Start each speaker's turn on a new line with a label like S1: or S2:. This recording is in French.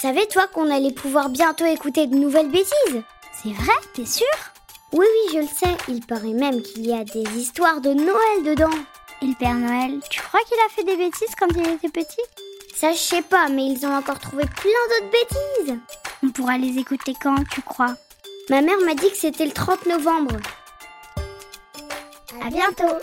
S1: savais, toi, qu'on allait pouvoir bientôt écouter de nouvelles bêtises
S2: C'est vrai, t'es sûr?
S1: Oui, oui, je le sais. Il paraît même qu'il y a des histoires de Noël dedans.
S2: Et le Père Noël, tu crois qu'il a fait des bêtises quand il était petit?
S1: Ça, je sais pas, mais ils ont encore trouvé plein d'autres bêtises.
S2: On pourra les écouter quand, tu crois?
S1: Ma mère m'a dit que c'était le 30 novembre.
S2: À bientôt